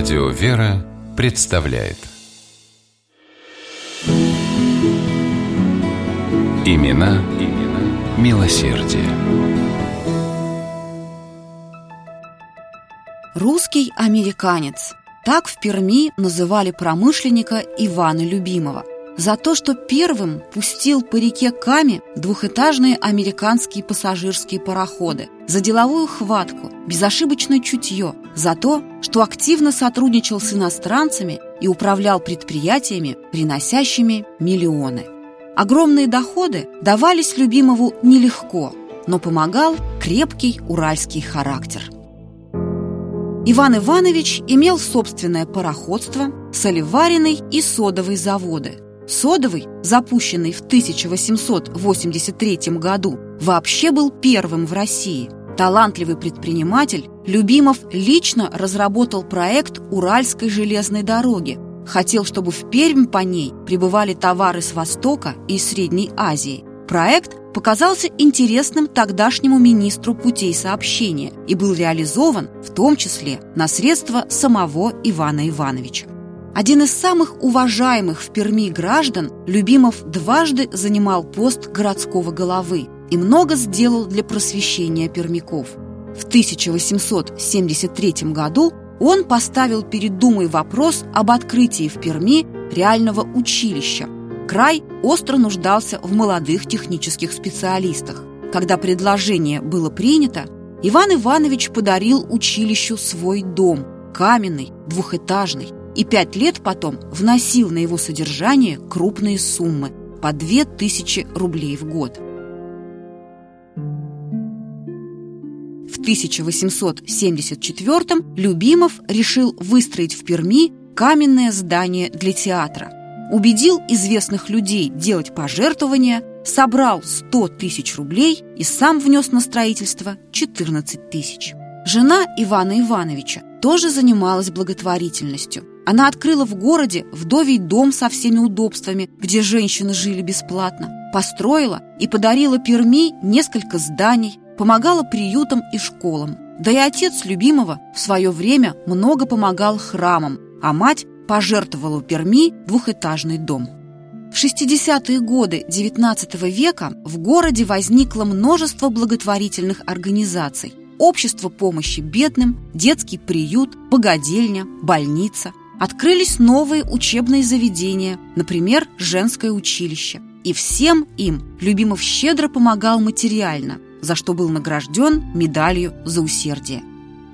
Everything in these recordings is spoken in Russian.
Радио «Вера» представляет Имена, имена милосердие. Русский американец. Так в Перми называли промышленника Ивана Любимого за то, что первым пустил по реке Каме двухэтажные американские пассажирские пароходы, за деловую хватку, безошибочное чутье, за то, что активно сотрудничал с иностранцами и управлял предприятиями, приносящими миллионы. Огромные доходы давались любимому нелегко, но помогал крепкий уральский характер. Иван Иванович имел собственное пароходство, солеваренный и содовые заводы – Содовый, запущенный в 1883 году, вообще был первым в России. Талантливый предприниматель Любимов лично разработал проект Уральской железной дороги. Хотел, чтобы в Пермь по ней прибывали товары с Востока и Средней Азии. Проект показался интересным тогдашнему министру путей сообщения и был реализован в том числе на средства самого Ивана Ивановича. Один из самых уважаемых в Перми граждан, Любимов дважды занимал пост городского головы и много сделал для просвещения пермяков. В 1873 году он поставил перед Думой вопрос об открытии в Перми реального училища. Край остро нуждался в молодых технических специалистах. Когда предложение было принято, Иван Иванович подарил училищу свой дом – каменный, двухэтажный, и пять лет потом вносил на его содержание крупные суммы по 2000 рублей в год. 1874 Любимов решил выстроить в Перми каменное здание для театра. Убедил известных людей делать пожертвования, собрал 100 тысяч рублей и сам внес на строительство 14 тысяч. Жена Ивана Ивановича тоже занималась благотворительностью. Она открыла в городе вдовий дом со всеми удобствами, где женщины жили бесплатно, построила и подарила Перми несколько зданий, помогала приютам и школам. Да и отец любимого в свое время много помогал храмам, а мать пожертвовала Перми двухэтажный дом. В 60-е годы XIX века в городе возникло множество благотворительных организаций. Общество помощи бедным, детский приют, богадельня, больница. Открылись новые учебные заведения, например, женское училище. И всем им Любимов щедро помогал материально, за что был награжден медалью за усердие.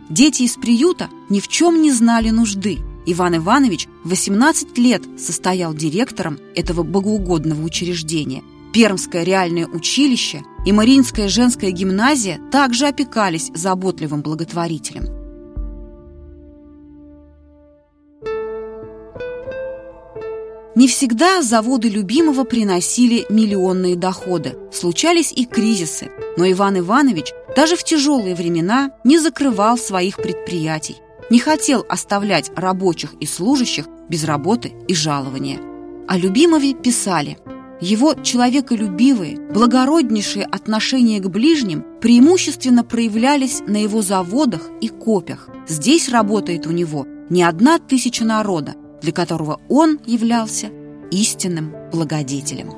Дети из приюта ни в чем не знали нужды. Иван Иванович 18 лет состоял директором этого богоугодного учреждения. Пермское реальное училище и Мариинская женская гимназия также опекались заботливым благотворителем. Не всегда заводы любимого приносили миллионные доходы. Случались и кризисы. Но Иван Иванович даже в тяжелые времена не закрывал своих предприятий. Не хотел оставлять рабочих и служащих без работы и жалования. О Любимове писали его человеколюбивые, благороднейшие отношения к ближним преимущественно проявлялись на его заводах и копях. Здесь работает у него не одна тысяча народа, для которого он являлся истинным благодетелем.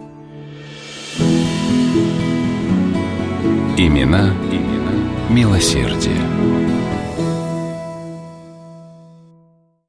Имена, имена милосердия.